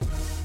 Hoy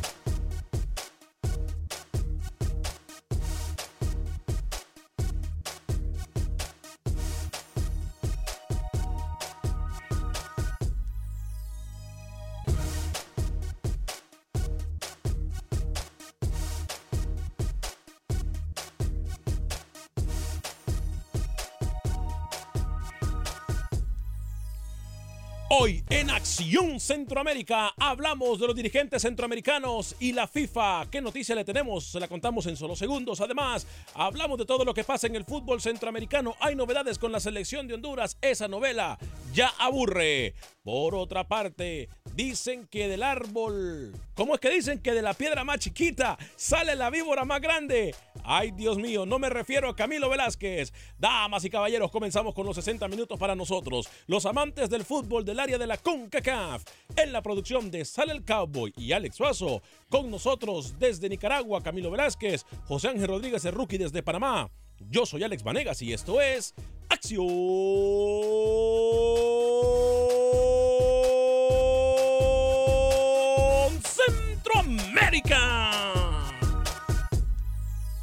Centroamérica hablamos de los dirigentes centroamericanos y la FIFA. ¿Qué noticia le tenemos? Se la contamos en solo segundos. Además, hablamos de todo lo que pasa en el fútbol centroamericano. Hay novedades con la selección de Honduras. Esa novela ya aburre. Por otra parte, dicen que del árbol, ¿cómo es que dicen que de la piedra más chiquita sale la víbora más grande? Ay, Dios mío, no me refiero a Camilo Velázquez. Damas y caballeros, comenzamos con los 60 minutos para nosotros, los amantes del fútbol del área de la CONCACAF. En la producción de Sale el Cowboy y Alex Suazo, con nosotros desde Nicaragua, Camilo Velázquez, José Ángel Rodríguez, el rookie desde Panamá. Yo soy Alex Vanegas y esto es Acción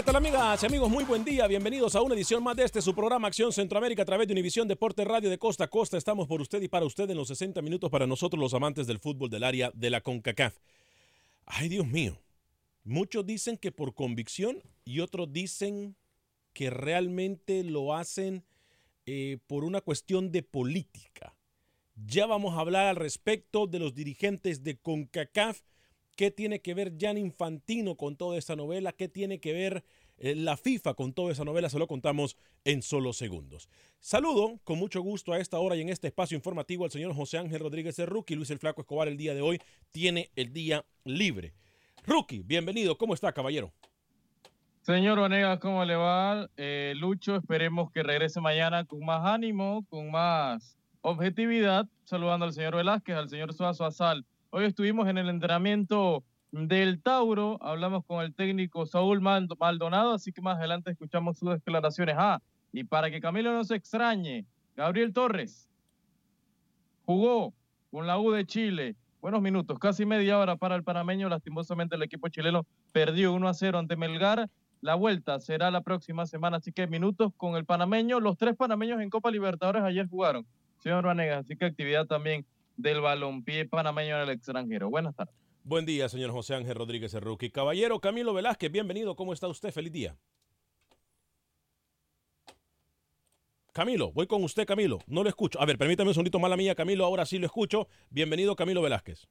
¿Qué tal amigas y amigos? Muy buen día. Bienvenidos a una edición más de este su programa Acción Centroamérica a través de Univisión Deporte Radio de Costa a Costa. Estamos por usted y para usted en los 60 minutos para nosotros los amantes del fútbol del área de la CONCACAF. Ay, Dios mío. Muchos dicen que por convicción y otros dicen que realmente lo hacen eh, por una cuestión de política. Ya vamos a hablar al respecto de los dirigentes de CONCACAF ¿Qué tiene que ver Jan Infantino con toda esta novela? ¿Qué tiene que ver eh, la FIFA con toda esa novela? Se lo contamos en solo segundos. Saludo con mucho gusto a esta hora y en este espacio informativo al señor José Ángel Rodríguez de Rookie. Luis el Flaco Escobar el día de hoy tiene el día libre. Rookie, bienvenido. ¿Cómo está, caballero? Señor Vanegas, ¿cómo le va? Eh, Lucho, esperemos que regrese mañana con más ánimo, con más objetividad. Saludando al señor Velázquez, al señor Suazo Azal. Hoy estuvimos en el entrenamiento del Tauro, hablamos con el técnico Saúl Maldonado, así que más adelante escuchamos sus declaraciones. Ah, y para que Camilo no se extrañe, Gabriel Torres jugó con la U de Chile. Buenos minutos, casi media hora para el panameño. Lastimosamente el equipo chileno perdió 1 a 0 ante Melgar. La vuelta será la próxima semana, así que minutos con el panameño. Los tres panameños en Copa Libertadores ayer jugaron señor Vanegas. Así que actividad también del balompié panameño en el extranjero. Buenas tardes. Buen día, señor José Ángel Rodríguez Rookie. Caballero Camilo Velázquez, bienvenido. ¿Cómo está usted? Feliz día. Camilo, voy con usted, Camilo. No lo escucho. A ver, permítame un segundito, mala mía, Camilo. Ahora sí lo escucho. Bienvenido, Camilo Velázquez.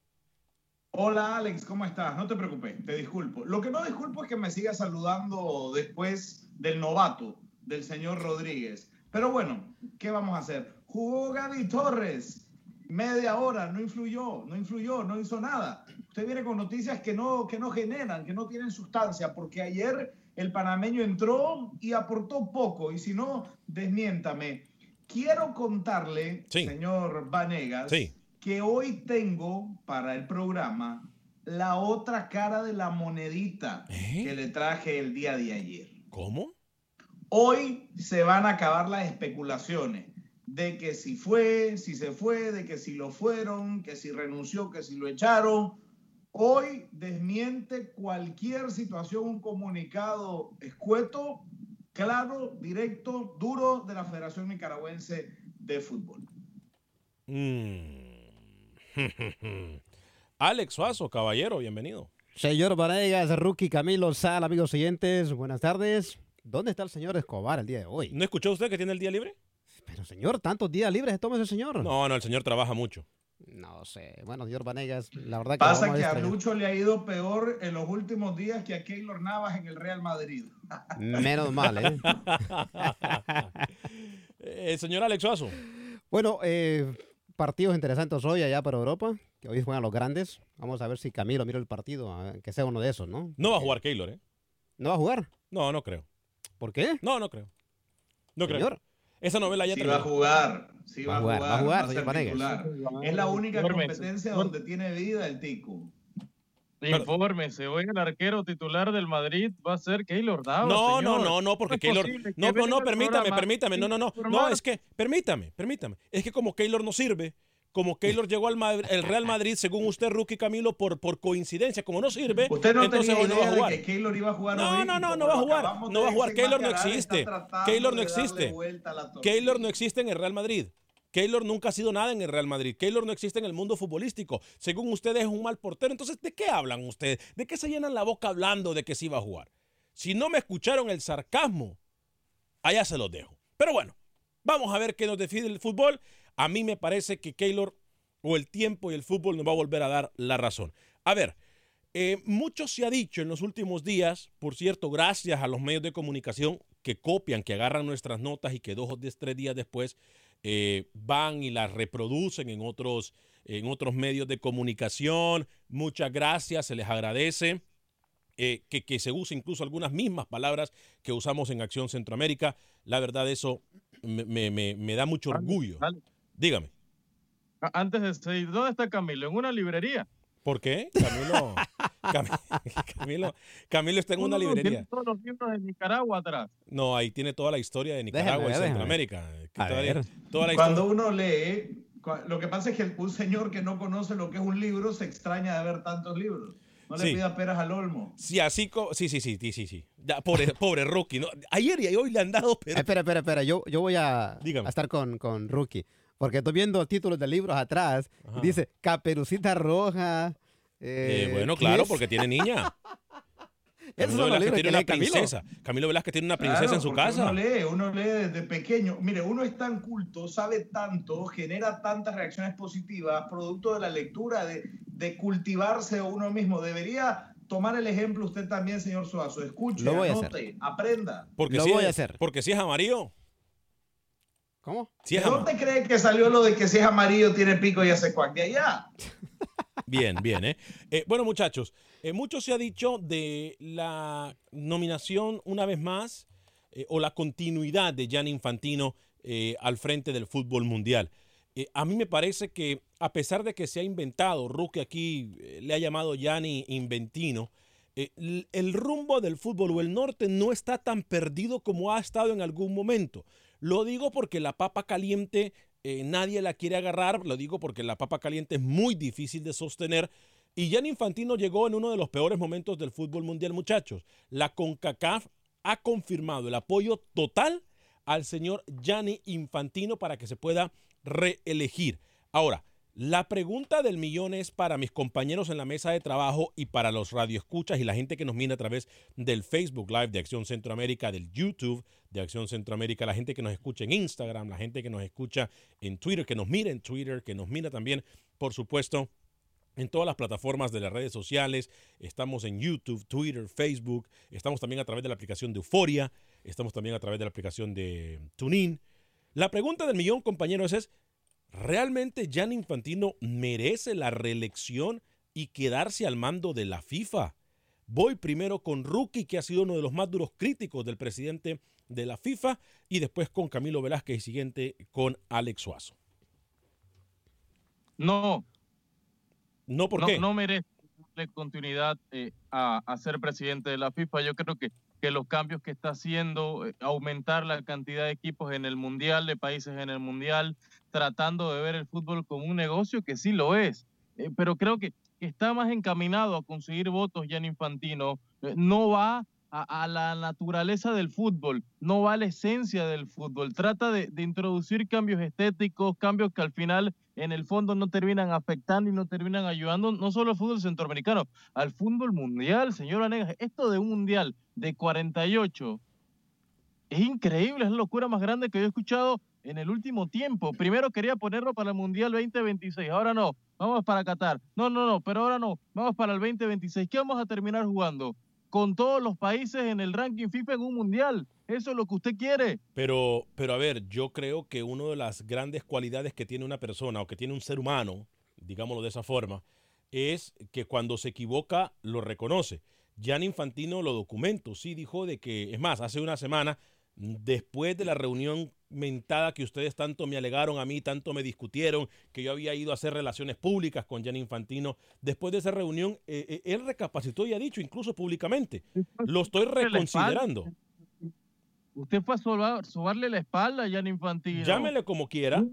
Hola Alex, ¿cómo estás? No te preocupes, te disculpo. Lo que no disculpo es que me sigas saludando después del novato, del señor Rodríguez. Pero bueno, ¿qué vamos a hacer? Jugó Gaby Torres, media hora, no influyó, no influyó, no hizo nada. Usted viene con noticias que no, que no generan, que no tienen sustancia, porque ayer el panameño entró y aportó poco, y si no, desmiéntame. Quiero contarle, señor Vanegas, que hoy tengo para el programa la otra cara de la monedita ¿Eh? que le traje el día de ayer. ¿Cómo? Hoy se van a acabar las especulaciones de que si fue, si se fue, de que si lo fueron, que si renunció, que si lo echaron. Hoy desmiente cualquier situación un comunicado escueto, claro, directo, duro de la Federación Nicaragüense de Fútbol. Mm. Alex Suazo, caballero, bienvenido. Señor Vanegas, Rookie Camilo Sal, amigos oyentes, buenas tardes. ¿Dónde está el señor Escobar el día de hoy? ¿No escuchó usted que tiene el día libre? Pero señor, tantos días libres se toma ese señor. No, no, el señor trabaja mucho. No sé. Bueno, señor Vanegas, la verdad que. Pasa que a. Lucho le ha ido peor en los últimos días que a Keylor Navas en el Real Madrid. Menos mal, ¿eh? Eh, señor Alex Suazo. Bueno, eh, partidos interesantes hoy allá para Europa, que hoy juegan los grandes. Vamos a ver si Camilo mira el partido, que sea uno de esos, ¿no? No va a jugar Keylor, ¿eh? ¿No va a jugar? No, no creo. ¿Por qué? No, no creo. No creo. Esa novela ya Sí terminó. va a jugar, sí va, a jugar, va a jugar, va a ser señor. Es la única competencia donde tiene vida el tico. Infórmese, hoy el arquero titular del Madrid va a ser Keylor Navas. No, no, señor. no, no, porque Keylor. No, no, no, permítame, permítame. No, no, no. No, es que, permítame, permítame. Es que como Keylor no sirve, como Keylor llegó al Madrid- el Real Madrid, según usted, Rookie Camilo, por, por coincidencia, como no sirve, Usted no entonces tenía hoy no va a jugar. de que Keylor iba a jugar No, hoy. no, no, no va a jugar. No va a jugar. Keylor no existe. Keylor no existe. Keylor no existe en el Real Madrid. Keylor nunca ha sido nada en el Real Madrid. Keylor no existe en el mundo futbolístico. Según ustedes es un mal portero. Entonces, ¿de qué hablan ustedes? ¿De qué se llenan la boca hablando de que sí va a jugar? Si no me escucharon el sarcasmo, allá se los dejo. Pero bueno, vamos a ver qué nos define el fútbol. A mí me parece que Keylor o el tiempo y el fútbol nos va a volver a dar la razón. A ver, eh, mucho se ha dicho en los últimos días, por cierto, gracias a los medios de comunicación que copian, que agarran nuestras notas y que dos o tres días después eh, van y las reproducen en otros, en otros medios de comunicación. Muchas gracias, se les agradece. eh, que, que se use incluso algunas mismas palabras que usamos en Acción Centroamérica. La verdad, eso me, me- me- me da mucho orgullo. Dígame. Antes de seguir, ¿dónde está Camilo? En una librería. ¿Por qué? Camilo, Cam- Camilo, Camilo está en una librería. tiene todos los libros de Nicaragua atrás. No, ahí tiene toda la historia de Nicaragua Déjame, y. Centroamérica. Toda toda la Cuando historia- uno lee, lo que pasa es que un señor que no conoce lo que es un libro se extraña de ver tantos libros. No le Sí. pida peras al olmo. Sí, así sí, sí, sí, sí, sí, sí. Ya, pobre, pobre Rocky. ¿no? Ayer y hoy le han dado, pero Espera, espera, espera. Yo, yo voy a estar con, con Rookie. Porque estoy viendo títulos de libros atrás. y dice Caperucita Roja. Eh, eh, bueno, ¿qué claro, es? porque tiene niña. Camilo Velázquez tiene una lee Camilo. princesa. Camilo Velázquez tiene una princesa Claro, en su casa. Uno lee, uno lee desde pequeño. Mire, uno es tan culto, sabe tanto, genera tantas reacciones positivas, producto de la lectura, de, de cultivarse uno mismo. Debería tomar el ejemplo usted también, señor Suazo. Escuche, Lo voy a anote, aprenda. Porque Lo si voy es, a hacer. Porque si es amarillo. ¿Cómo? ¿De es dónde cree que salió lo de que si es amarillo tiene pico y hace cuac? De allá. Bien, bien, ¿eh? Eh, bueno, muchachos, eh, mucho se ha dicho de la nominación una vez más eh, o la continuidad de Gianni Infantino eh, al frente del fútbol mundial. Eh, a mí me parece que a pesar de que se ha inventado, Rookie aquí eh, le ha llamado Gianni Inventino, eh, el rumbo del fútbol o el norte no está tan perdido como ha estado en algún momento. Lo digo porque la papa caliente eh, nadie la quiere agarrar, lo digo porque la papa caliente es muy difícil de sostener. Y Gianni Infantino llegó en uno de los peores momentos del fútbol mundial, muchachos. La CONCACAF ha confirmado el apoyo total al señor Gianni Infantino para que se pueda reelegir. Ahora, la pregunta del millón es para mis compañeros en la mesa de trabajo y para los radioescuchas y la gente que nos mira a través del Facebook Live de Acción Centroamérica, del YouTube de Acción Centroamérica, la gente que nos escucha en Instagram, la gente que nos escucha en Twitter, que nos mira en Twitter, que nos mira también, por supuesto, en todas las plataformas de las redes sociales. Estamos en YouTube, Twitter, Facebook. Estamos también a través de la aplicación de Euforia. Estamos también a través de la aplicación de TuneIn. La pregunta del millón, compañeros, es, ¿realmente Jan Infantino merece la reelección y quedarse al mando de la FIFA? Voy primero con Rookie, que ha sido uno de los más duros críticos del presidente de la FIFA, y después con Camilo Velázquez y siguiente con Alex Suazo. No, no, ¿por no, qué? no merece continuidad eh, a, a ser presidente de la FIFA. Yo creo que, que los cambios que está haciendo, eh, aumentar la cantidad de equipos en el Mundial, de países en el Mundial, tratando de ver el fútbol como un negocio que sí lo es. Eh, pero creo que, está más encaminado a conseguir votos ya en Infantino. Eh, no va a, la naturaleza del fútbol, no va a la esencia del fútbol. Trata de introducir cambios estéticos, cambios que al final en el fondo no terminan afectando y no terminan ayudando no solo al fútbol centroamericano, al fútbol mundial, señor Anegas. Esto de un mundial de 48 es increíble, es la locura más grande que yo he escuchado en el último tiempo. Primero quería ponerlo para el Mundial 2026, ahora no, vamos para Qatar. No, no, no, pero ahora no, vamos para el 2026. ¿Qué vamos a terminar jugando? Con todos los países en el ranking FIFA en un Mundial. Eso es lo que usted quiere. Pero, pero a ver, yo creo que una de las grandes cualidades que tiene una persona o que tiene un ser humano, digámoslo de esa forma, es que cuando se equivoca lo reconoce. Jan Infantino lo documentó, sí dijo de que, es más, hace una semana, después de la reunión mentada que ustedes tanto me alegaron a mí, tanto me discutieron, que yo había ido a hacer relaciones públicas con Jan Infantino, después de esa reunión, eh, eh, él recapacitó y ha dicho, incluso públicamente, lo estoy reconsiderando. Usted fue a sobar- sobarle la espalda a Jan Infantino. Llámele como quiera.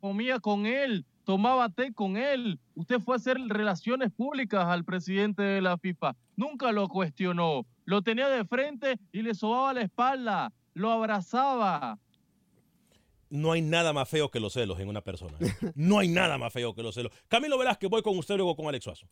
Comía con él, tomaba té con él. Usted fue a hacer relaciones públicas al presidente de la FIFA. Nunca lo cuestionó. Lo tenía de frente y le sobaba la espalda. Lo abrazaba. No hay nada más feo que los celos en una persona. No hay nada más feo que los celos. Camilo Velázquez, voy con usted luego con Alex Suazo.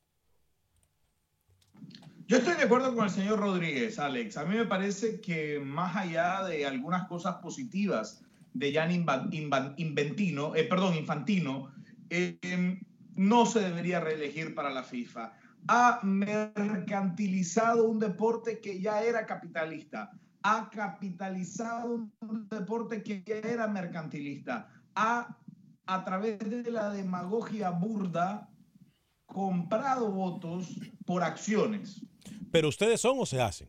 Yo estoy de acuerdo con el señor Rodríguez, Alex. A mí me parece que más allá de algunas cosas positivas de Jan Inventino, eh, perdón, Infantino, eh, no se debería reelegir para la FIFA. Ha mercantilizado un deporte que ya era capitalista. Ha capitalizado un deporte que ya era mercantilista. Ha, a través de la demagogia burda, comprado votos por acciones. Pero ustedes son o se hacen.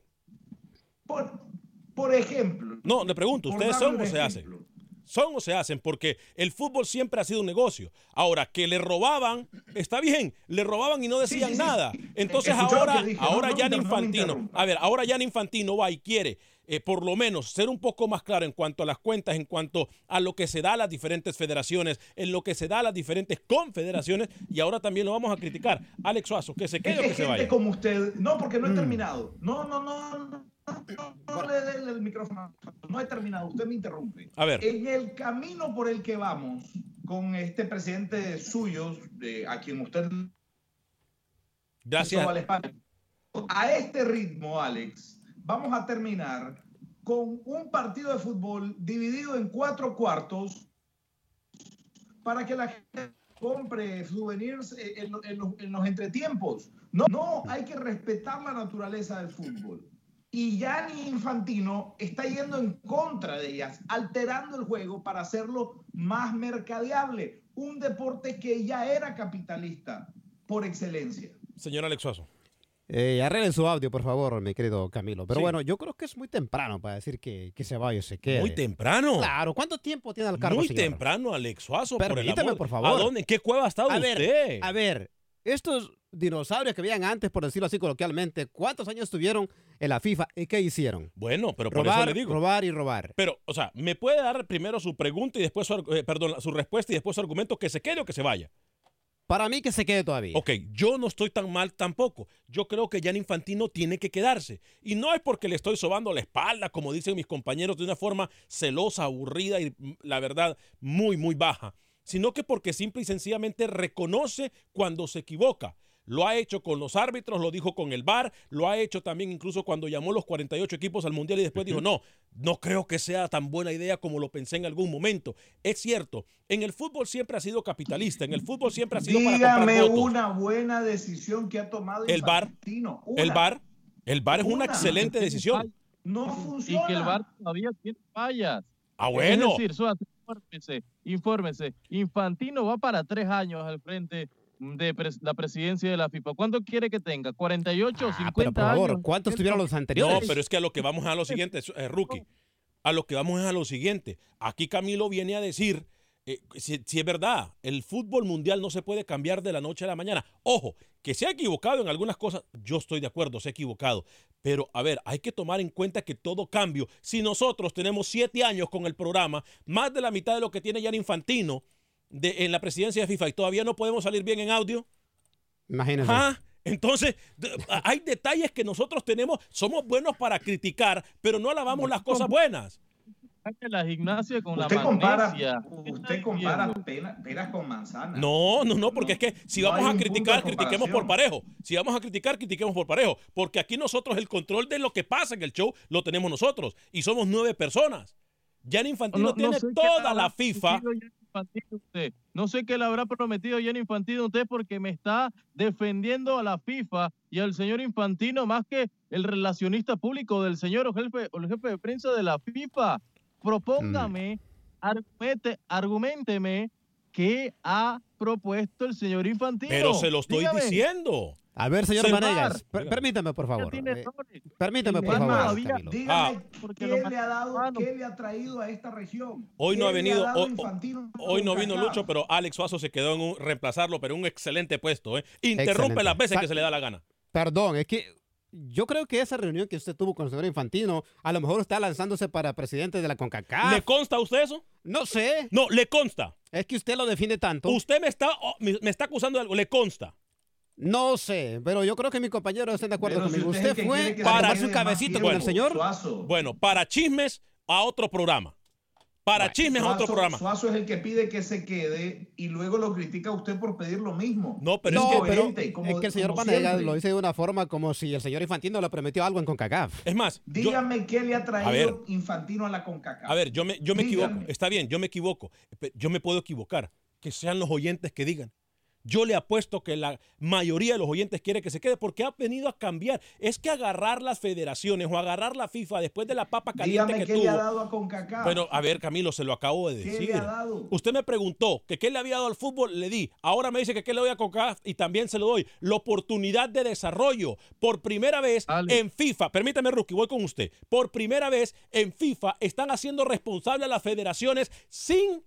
Por, por ejemplo. No, le pregunto, ¿ustedes son o se hacen? Son o se hacen, porque el fútbol siempre ha sido un negocio. Ahora, que le robaban, está bien, le robaban y no decían sí, sí, nada. Entonces ahora, dije. Ahora no me Infantino, a ver, ahora Jan Infantino va y quiere eh, por lo menos ser un poco más claro en cuanto a las cuentas, en cuanto a lo que se da a las diferentes federaciones, en lo que se da a las diferentes confederaciones, y ahora también lo vamos a criticar. Alex Suazo, que se quede o que se vaya. como usted. No, porque Mm. no he terminado. No, no, no. No, no, le dé el micrófono. No he terminado. Usted me interrumpe. A ver. En el camino por el que vamos con este presidente suyo, de, a quien usted Gracias. a este ritmo, Alex, vamos a terminar con un partido de fútbol dividido en cuatro cuartos para que la gente compre souvenirs en los, en los entretiempos. No, no, hay que respetar la naturaleza del fútbol. Y Gianni Infantino está yendo en contra de ellas, alterando el juego para hacerlo más mercadeable. Un deporte que ya era capitalista por excelencia. Señor Alex Suazo. Eh, arreglen su audio, por favor, mi querido Camilo. Pero Sí. bueno, yo creo que es muy temprano para decir que, que se vaya o se quede. Muy temprano. Claro, ¿cuánto tiempo tiene al cargo, Muy señor? temprano, Alex Suazo, por el Permítame, amor. por favor. ¿A dónde? ¿En qué cueva ha estado A ver, a ver, estos dinosaurios que veían antes, por decirlo así coloquialmente, ¿cuántos años estuvieron en la FIFA y qué hicieron? Bueno, pero por robar, eso le digo. robar y robar. Pero, o sea, ¿me puede dar primero su pregunta y después su, eh, perdón, su respuesta y después su argumento que se quede o que se vaya? Para mí que se quede todavía. Ok, yo no estoy tan mal tampoco. Yo creo que Jan Infantino tiene que quedarse. Y no es porque le estoy sobando la espalda, como dicen mis compañeros, de una forma celosa, aburrida y mm, la verdad muy, muy baja, sino que porque simple y sencillamente reconoce cuando se equivoca. Lo ha hecho con los árbitros, lo dijo con el VAR, lo ha hecho también incluso cuando llamó los 48 equipos al Mundial y después dijo, no, no creo que sea tan buena idea como lo pensé en algún momento. Es cierto, en el fútbol siempre ha sido capitalista, en el fútbol siempre ha sido para comprar Dígame votos. una buena decisión que ha tomado El VAR, Infantino. El. VAR, el VAR es una Una. excelente decisión. No Y funciona. que el VAR todavía tiene fallas. Ah, bueno. Es decir, Suárez, infórmese, infórmese. Infantino va para tres años al frente de pres- la presidencia de la FIFA. ¿Cuánto quiere que tenga? ¿48 o 50 Ah, pero por favor, años? ¿cuántos tuvieron los anteriores? No, pero es que a lo que vamos es a lo siguiente, eh, Rookie. A lo que vamos es a lo siguiente. Aquí Camilo viene a decir, eh, si, si es verdad, el fútbol mundial no se puede cambiar de la noche a la mañana. Ojo, que se ha equivocado en algunas cosas, yo estoy de acuerdo, se ha equivocado. Pero a ver, hay que tomar en cuenta que todo cambio, si nosotros tenemos siete años con el programa, más de la mitad de lo que tiene Jan Infantino de, en la presidencia de FIFA y todavía no podemos salir bien en audio. Imagínense. Ah, entonces, hay detalles que nosotros tenemos, somos buenos para criticar, pero no alabamos las cosas buenas. La gimnasia con Usted la compara, usted compara pena- peras con manzanas. No, no, no, porque es que si no vamos a criticar, critiquemos por parejo. Si vamos a criticar, critiquemos por parejo. Porque aquí nosotros el control de lo que pasa en el show lo tenemos nosotros. Y somos nueve personas. Jan Infantino tiene sé qué toda la FIFA. Infantino usted. No sé qué le habrá prometido Gianni Infantino usted porque me está defendiendo a la FIFA y al señor Infantino más que el relacionista público del señor o jefe, o el jefe de prensa de la FIFA. Propóngame, argumente, argumenteme qué ha propuesto el señor Infantino. Pero se lo estoy Dígame. diciendo. A ver, señor Se- Vanegas, per- permítame, por favor. eh, permítame, por favor, dígame Ah. Qué le ha dado, qué le ha traído a esta región. Hoy no ¿Qué ha venido, dado hoy, hoy no vino? Lucho, pero Alex Suazo se quedó en un reemplazarlo, pero un excelente puesto. ¿eh? Interrumpe Excelente. las veces Sa- que se le da la gana. Perdón, es que yo creo que esa reunión que usted tuvo con el señor Infantino, a lo mejor está lanzándose para presidente de la CONCACAF. ¿Le consta a usted eso? No sé. No, le consta. Es que usted lo defiende tanto. Usted me está, oh, me, me está acusando de algo, le consta. No sé, pero yo creo que mis compañeros están de acuerdo Pero si conmigo. usted fue para su cabecito con el señor. Suazo. Bueno, para chismes a otro programa. Para chismes a otro Suazo- programa. Suazo es el que pide que se quede y luego lo critica a usted por pedir lo mismo. No, pero no, es que pero coherente, como- es que el señor siempre. lo dice de una forma como si el señor Infantino le prometió algo en CONCACAF. es más, yo- Dígame qué le ha A ver. traído Infantino a la CONCACAF. a ver, yo me, yo me Dígame. equivoco. Está bien, yo me equivoco. Yo me puedo equivocar. Que sean los oyentes que digan. Yo le apuesto que la mayoría de los oyentes quiere que se quede porque ha venido a cambiar. Es que agarrar las federaciones o agarrar la FIFA después de la papa caliente Dígame que qué le ha tuvo. dado a CONCACAF. Bueno, a ver, Camilo, se lo acabo de ¿Qué decir. le ha dado? Usted me preguntó que qué le había dado al fútbol, le di. Ahora me dice que qué le doy a CONCACAF y también se lo doy. La oportunidad de desarrollo. Por primera vez en FIFA, permítame, Rookie, voy con usted. Por primera vez en FIFA están haciendo responsable a las federaciones sin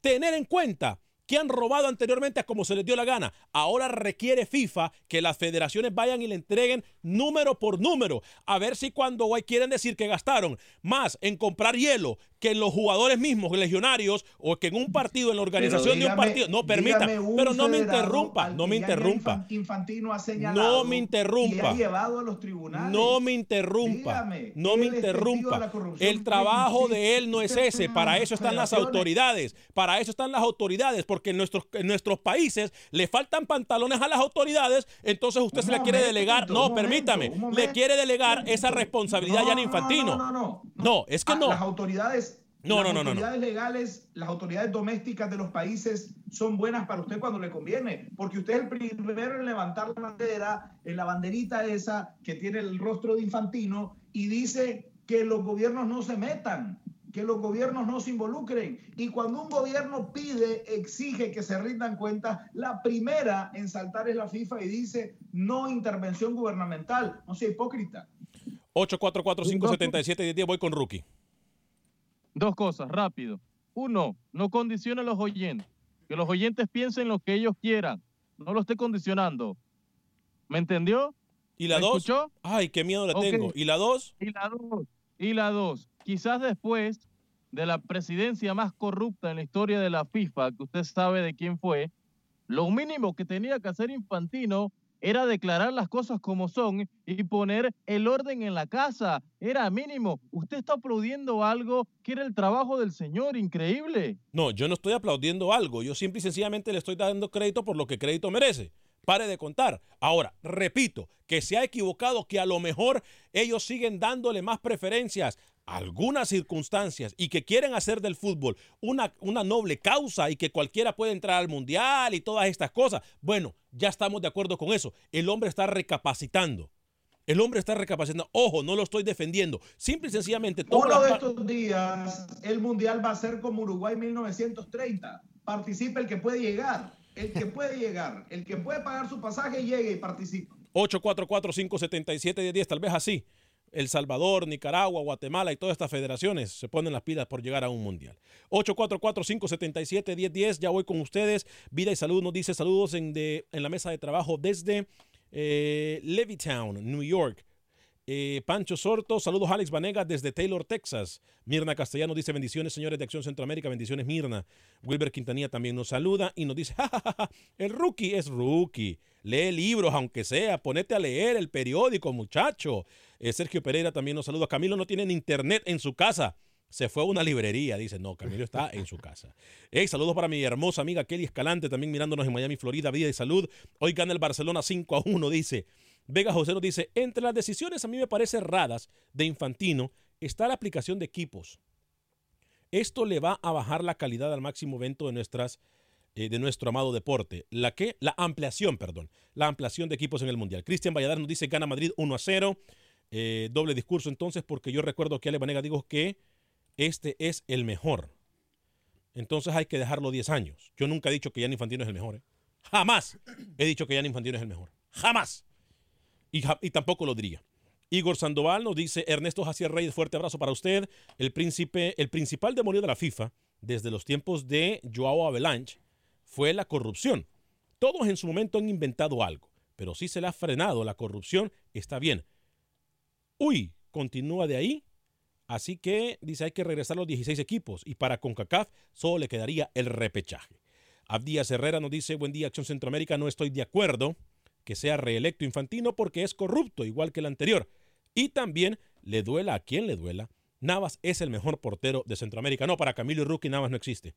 tener en cuenta que han robado anteriormente a como se les dio la gana. Ahora requiere FIFA que las federaciones vayan y le entreguen número por número. A ver si cuando hoy quieren decir que gastaron más en comprar hielo que en los jugadores mismos, legionarios, o que en un partido, en la organización de un partido. No, permita. Pero no me interrumpa, no me interrumpa. Infan- Infantino ha señalado No me interrumpa. Y ha llevado a los tribunales. No me interrumpa. Dígame, no me interrumpa. El trabajo de él no es ese. Para eso están las autoridades. Para eso están las autoridades. Porque en nuestros, en nuestros países le faltan pantalones a las autoridades. Entonces usted Un se le quiere momento, delegar. No, momento, permítame. Le momento. quiere delegar esa responsabilidad No, ya en no, Infantino. No, no, no. No, es que Ah, no. Las autoridades. No, las no, no, no, no. autoridades legales, las autoridades domésticas de los países son buenas para usted cuando le conviene, porque usted es el primero en levantar la bandera, en la banderita esa que tiene el rostro de Infantino y dice que los gobiernos no se metan, que los gobiernos no se involucren. Y cuando un gobierno pide, exige que se rindan cuentas, la primera en saltar es la FIFA y dice no intervención gubernamental. No sea hipócrita. 844-577-10. Voy con Rookie. Dos cosas, rápido. Uno, no condicione a los oyentes. Que los oyentes piensen lo que ellos quieran. No lo esté condicionando. ¿Me entendió? ¿Y la ¿Me dos? escuchó? Ay, qué miedo le tengo. ¿Y la dos? Y la dos. Y la dos. Quizás después de la presidencia más corrupta en la historia de la FIFA, que usted sabe de quién fue, Lo mínimo que tenía que hacer Infantino era declarar las cosas como son y poner el orden en la casa. Era mínimo. Usted está aplaudiendo algo que era el trabajo del señor, increíble. No, yo no estoy aplaudiendo algo. Yo simple y sencillamente le estoy dando crédito por lo que crédito merece. Pare de contar. Ahora, repito, que se ha equivocado, que a lo mejor ellos siguen dándole más preferencias algunas circunstancias y que quieren hacer del fútbol una, una noble causa y que cualquiera puede entrar al mundial y todas estas cosas. Bueno, ya estamos de acuerdo con eso. El hombre está recapacitando. El hombre está recapacitando. Ojo, no lo estoy defendiendo. Simple y sencillamente. Uno de estos días, el mundial va a ser como Uruguay 1930. Participa el que puede llegar. El que puede llegar. El que puede pagar su pasaje llega y participa. 844-577-10, tal vez así. El Salvador, Nicaragua, Guatemala y todas estas federaciones se ponen las pilas por llegar a un mundial. 844-577-1010, ya voy con ustedes. Vida y salud nos dice saludos en, de- en la mesa de trabajo desde eh, Levittown, New York. Eh, Pancho Sorto, saludos Alex Vanegas desde Taylor, Texas. Mirna Castellano dice bendiciones señores de Acción Centroamérica, bendiciones Mirna. Wilber Quintanilla también nos saluda y nos dice, "Ja, ja, ja, ja, el rookie es rookie. Lee libros aunque sea, ponete a leer el periódico muchacho. Eh, Sergio Pereira también nos saluda. Camilo no tiene internet en su casa. Se fue a una librería, dice. No, Camilo está en su casa. Hey, saludos para mi hermosa amiga Kelly Escalante, también mirándonos en Miami, Florida. Vida y salud. Hoy gana el Barcelona 5 a 1, dice. Vega José nos dice, entre las decisiones a mí me parece erradas de Infantino está la aplicación de equipos. Esto le va a bajar la calidad al máximo evento de nuestras eh, de nuestro amado deporte. La que la ampliación, perdón, la ampliación de equipos en el mundial. Cristian Valladares nos dice gana Madrid 1 a 0. Eh, doble discurso entonces porque yo recuerdo que Ale Vanega dijo que este es el mejor. Entonces hay que dejarlo 10 años. Yo nunca he dicho que Gianni Infantino es el mejor. ¿eh? Jamás he dicho que Gianni Infantino es el mejor. Jamás. Y, tampoco lo diría. Igor Sandoval nos dice, Ernesto Jacier Reyes, fuerte abrazo para usted. El príncipe, el principal demonio de la FIFA, desde los tiempos de Joao Avalanche, fue la corrupción. Todos en su momento han inventado algo, pero si se le ha frenado la corrupción, está bien. Uy, continúa de ahí. Así que dice hay que regresar los 16 equipos y para CONCACAF solo le quedaría el repechaje. Abdías Herrera nos dice, buen día Acción Centroamérica, no estoy de acuerdo que sea reelecto Infantino porque es corrupto, igual que el anterior. Y también le duela a quien le duela. Navas es el mejor portero de Centroamérica. No, para Camilo Rookie Navas no existe.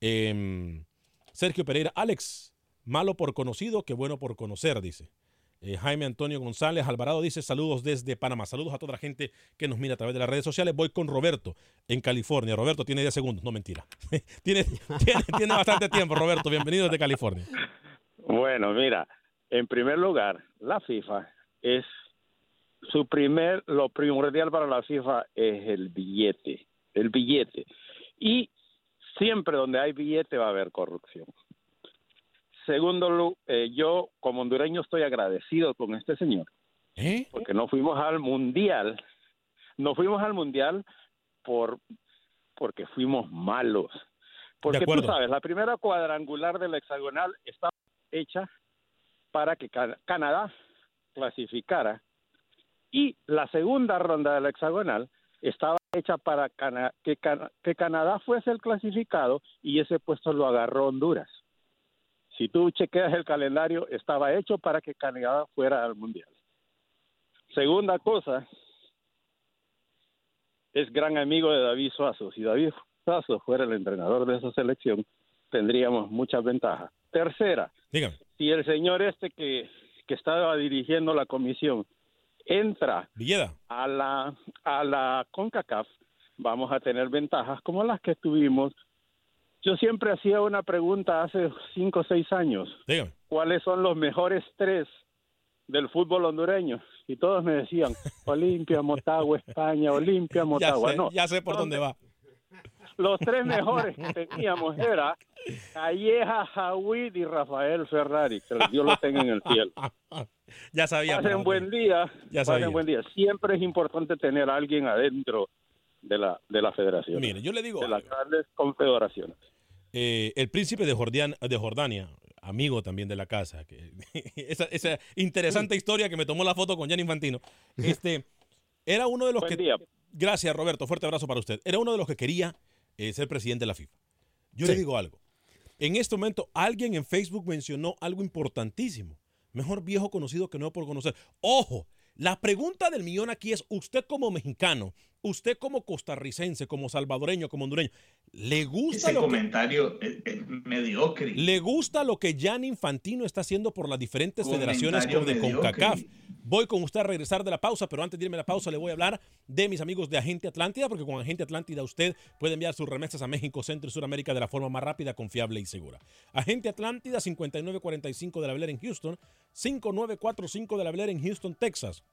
Em, Sergio Pereira, Alex, malo por conocido, que bueno por conocer, dice. Eh, Jaime Antonio González Alvarado dice saludos desde Panamá. Saludos a toda la gente que nos mira a través de las redes sociales. Voy con Roberto en California. Roberto tiene 10 segundos. No, mentira. tiene, tiene, tiene bastante tiempo, Roberto. Bienvenido desde California. Bueno, mira, en primer lugar, la FIFA es su primer, lo primordial para la FIFA es el billete, el billete. Y siempre donde hay billete va a haber corrupción. Segundo, eh, yo como hondureño estoy agradecido con este señor, porque no fuimos al mundial, no fuimos al mundial por porque fuimos malos. Porque tú sabes, la primera cuadrangular del hexagonal estaba hecha para que Ca- Canadá clasificara y la segunda ronda del hexagonal estaba hecha para que, que Canadá fuese el clasificado y ese puesto lo agarró Honduras. Si tú chequeas el calendario, estaba hecho para que Canadá fuera al mundial. Segunda cosa, es gran amigo de David Suazo. Si David Suazo fuera el entrenador de esa selección, tendríamos muchas ventajas. Tercera, Dígame. si el señor este que, que estaba dirigiendo la comisión entra Villeda. a la, a la CONCACAF, vamos a tener ventajas como las que tuvimos. Yo siempre hacía una pregunta hace cinco o seis años. Dígame. ¿Cuáles son los mejores tres del fútbol hondureño? Y todos me decían, Olimpia, Motagua, España, Olimpia, Ya Motagua. sé, no, ya sé por dónde va. Los tres mejores que teníamos era Calleja, Jawid y Rafael Ferrari, que Dios lo tenga en el cielo. Ya sabía. Pasen buen día. Ya pasen sabía. buen día. Siempre es importante tener a alguien adentro de la, de la federación. Mire, yo le digo De las grandes confederaciones. Eh, el príncipe de, Jordian- de Jordania, amigo también de la casa, que, esa, esa interesante historia que me tomó la foto con Gianni Infantino, este, era uno de los Buen que... día. Gracias, Roberto, fuerte abrazo para usted. Era uno de los que quería eh, ser presidente de la FIFA. Yo le digo algo. En este momento, alguien en Facebook mencionó algo importantísimo. Mejor viejo conocido que no por conocer. Ojo, la pregunta del millón aquí es, usted como mexicano, usted como costarricense, como salvadoreño, como hondureño, ¿le gusta Ese lo que... comentario es, es mediocre. ¿Le gusta lo que Jan Infantino está haciendo por las diferentes federaciones Comentario de. CONCACAF? Voy con usted a regresar de la pausa, pero antes de irme a la pausa le voy a hablar de mis amigos de Agente Atlántida, porque con Agente Atlántida usted puede enviar sus remesas a México, Centro y Sudamérica de la forma más rápida, confiable y segura. Agente Atlántida 5945 de la Air en Houston, 5945 de la Air en Houston, Texas.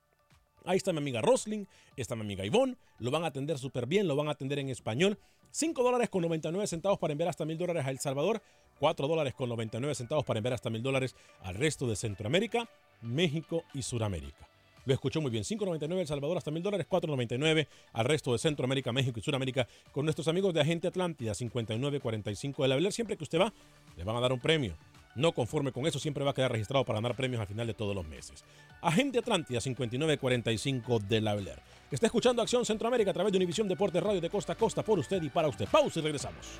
Ahí está mi amiga Rosling, está mi amiga Ivonne, lo van a atender súper bien, lo van a atender en español. 5 dólares con 99 centavos para enviar hasta mil dólares a El Salvador, 4 dólares con 99 centavos para enviar hasta mil dólares al resto de Centroamérica, México y Suramérica. Lo escuchó muy bien. 5.99 El Salvador hasta mil dólares, 4.99 al resto de Centroamérica, México y Suramérica con nuestros amigos de Agente Atlántida 5945 de la Bel Air. Siempre que usted va, le van a dar un premio. No conforme con eso, siempre va a quedar registrado para ganar premios al final de todos los meses. Agente Atlántida 5945 de la Bel Air. Está escuchando Acción Centroamérica a través de Univisión Deportes Radio de Costa a Costa por usted y para usted. Pausa y regresamos.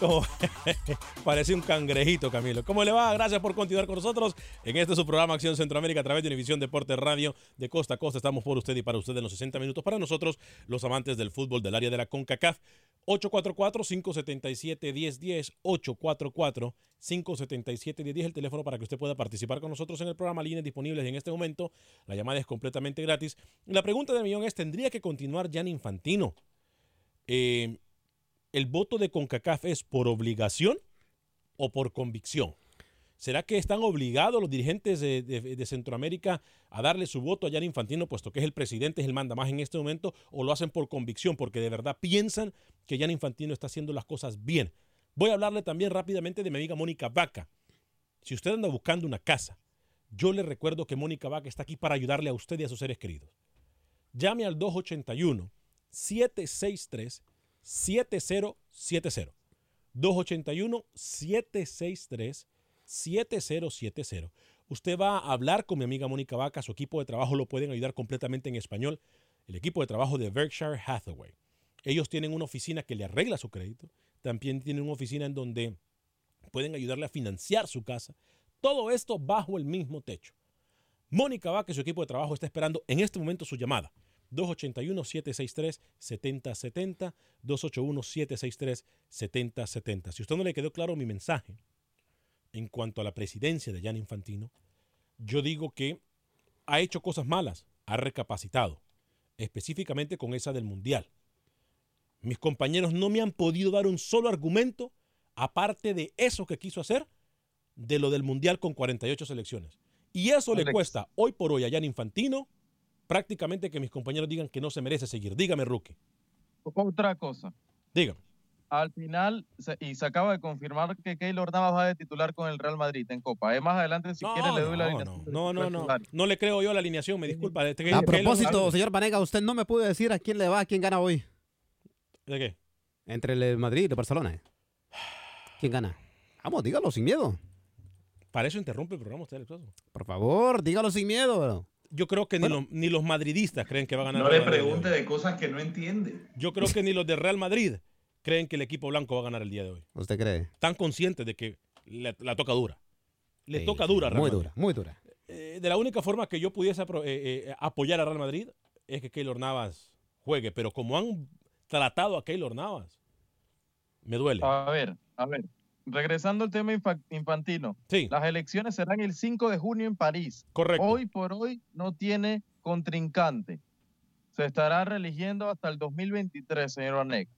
Como- parece un cangrejito, Camilo. ¿Cómo le va? Gracias por continuar con nosotros en este su programa Acción Centroamérica a través de Univisión Deportes Radio de Costa a Costa. Estamos por usted y para usted en los 60 minutos. Para nosotros, los amantes del fútbol del área de la CONCACAF. 844-577-1010. 844-577-1010. El teléfono para que usted pueda participar con nosotros en el programa. Líneas disponibles en este momento. La llamada es completamente gratis. La pregunta del millón es: ¿tendría que continuar Jan Infantino? Eh, ¿El voto de CONCACAF es por obligación o por convicción? ¿Será que están obligados los dirigentes de, Centroamérica a darle su voto a Jan Infantino, puesto que es el presidente, es el manda más en este momento, o lo hacen por convicción, porque de verdad piensan que Jan Infantino está haciendo las cosas bien? Voy a hablarle también rápidamente de mi amiga Mónica Vaca. Si usted anda buscando una casa, yo le recuerdo que Mónica Vaca está aquí para ayudarle a usted y a sus seres queridos. Llame al 281 763 7070. 281 763 7070. Usted va a hablar con mi amiga Mónica Vaca, su equipo de trabajo lo pueden ayudar completamente en español. El equipo de trabajo de Berkshire Hathaway. Ellos tienen una oficina que le arregla su crédito. También tienen una oficina en donde pueden ayudarle a financiar su casa. Todo esto bajo el mismo techo. Mónica Vaca y su equipo de trabajo está esperando en este momento su llamada. 281-763-7070, 281-763-7070. Si a usted no le quedó claro mi mensaje en cuanto a la presidencia de Jan Infantino, yo digo que ha hecho cosas malas, ha recapacitado, específicamente con esa del Mundial. Mis compañeros no me han podido dar un solo argumento, aparte de eso que quiso hacer, de lo del Mundial con 48 selecciones. Y eso le cuesta hoy por hoy a Jan Infantino prácticamente que mis compañeros digan que no se merece seguir. Dígame, Rookie. Otra cosa. Dígame. Al final, y se acaba de confirmar que Keylor Navas va de titular con el Real Madrid en Copa. Eh, más adelante, si No, quiere, le doy la no, alineación No, no, no. titular. No le creo yo la alineación, me disculpa. Este- A Keylor- propósito, señor Vanega, usted no me pudo decir a quién le va, a quién gana hoy. ¿De qué? Entre el Madrid y el Barcelona. ¿Quién gana? Vamos, dígalo sin miedo. Para eso interrumpe el programa usted. Por favor, dígalo sin miedo. Yo creo que ni, los, ni los madridistas creen que va a ganar. No el le pregunte de cosas que no entiende. Yo creo que ni los de Real Madrid creen que el equipo blanco va a ganar el día de hoy. ¿Usted cree? Están conscientes de que le- la toca dura. Le Sí, toca sí, dura. a Real Muy Madrid. dura, muy dura. Eh, de la única forma que yo pudiese apro- eh, eh, apoyar a Real Madrid es que Keylor Navas juegue, pero como han tratado a Keylor Navas, me duele. A ver, a ver. Regresando al tema infa- infantino. Sí. Las elecciones serán el 5 de junio en París. Correcto. Hoy por hoy no tiene contrincante. Se estará reeligiendo hasta el 2023, señor Vanek.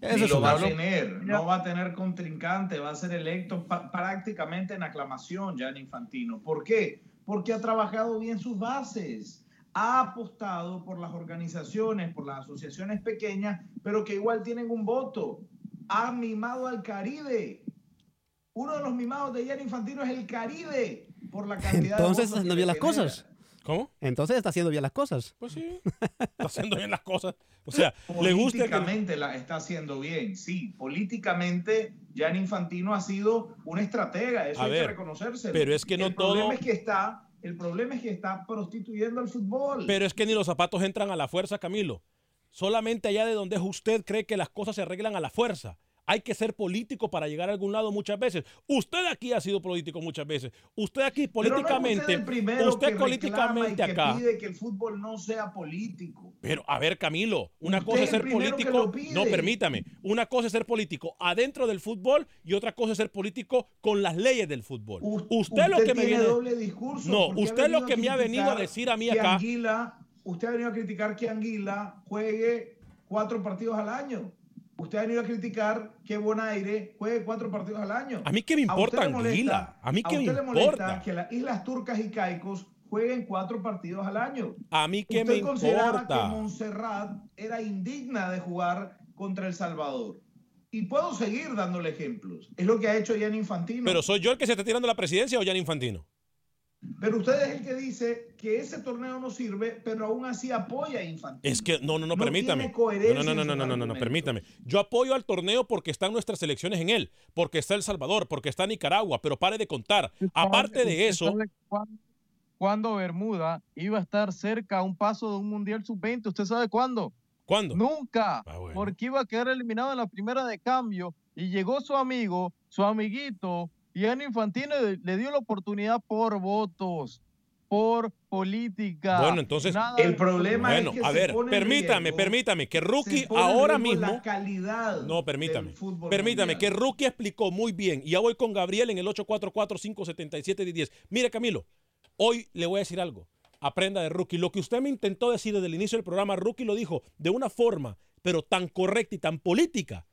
Ni lo va a tener, no va a tener contrincante, va a ser electo prácticamente en aclamación Jan Infantino. ¿Por qué? porque ha trabajado bien sus bases. Ha apostado por las organizaciones, por las asociaciones pequeñas, pero que igual tienen un voto. Ha mimado al Caribe. Uno de los mimados de Gianni Infantino es el Caribe por la cantidad Entonces, de no le bien las genera. cosas. ¿Cómo? Entonces está haciendo bien las cosas. Pues sí, está haciendo bien las cosas. O sea, le gusta que... Políticamente la está haciendo bien, sí. Políticamente, Gianni Infantino ha sido un estratega, eso A hay ver, que reconocérselo. pero es que no el problema todo- Es que está, el problema es que está prostituyendo al fútbol. Pero es que ni los zapatos entran a la fuerza, Camilo. Solamente allá de donde es usted cree que las cosas se arreglan a la fuerza. Hay que ser político para llegar a algún lado muchas veces. Usted aquí ha sido político muchas veces. Usted aquí Pero no políticamente, usted, que políticamente y que acá. pide que el fútbol no sea político. Pero, a ver, Camilo, una Usted cosa es ser político. No, permítame. Una cosa es ser político adentro del fútbol y otra cosa es ser político con las leyes del fútbol. usted, lo que me viene. doble discurso. No, usted lo que me ha venido a decir a mí acá. Anguila, usted ha venido a criticar que Anguila juegue cuatro partidos al año. Usted ha venido a criticar que Bonaire juegue cuatro partidos al año. A mí qué me usted importa molesta- Anguila. A mí qué me usted le importa. que las Islas Turcas y Caicos jueguen cuatro partidos al año. A mí qué usted me consideraba importa. que Montserrat era indigna de jugar contra El Salvador. Y puedo seguir dándole ejemplos. Es lo que ha hecho Gianni Infantino. Pero soy yo el que se está tirando la presidencia o Gianni Infantino. Pero usted es el que dice que ese torneo no sirve, pero aún así apoya a Infantino. Es que no, no, no, No permítame. No, no, no, no, no, no, no, no, permítame. Yo apoyo al torneo porque están nuestras selecciones en él, porque está El Salvador, porque está Nicaragua, pero pare de contar. Aparte de ¿Usted eso, sabe cuándo- ¿Cuándo Bermuda iba a estar cerca a un paso de un Mundial Sub-20? ¿Usted sabe cuándo? ¿Cuándo? Nunca. Ah, bueno. Porque iba a quedar eliminado en la primera de cambio y llegó su amigo, su amiguito, Gianni Infantino le- le dio la oportunidad por votos, por política. Bueno, entonces- Nada El problema bueno, es que a se ver, pone permítame, riesgo- permítame, que Rookie se pone en ahora mismo. La calidad No, permítame. del fútbol Permítame, mundial. que Rookie explicó muy bien. Y ya voy con Gabriel en el 844-577-10. Mire, Camilo, hoy le voy a decir algo. Aprenda de Rookie. Lo que usted me intentó decir desde el inicio del programa, Rookie lo dijo de una forma, pero tan correcta y tan política,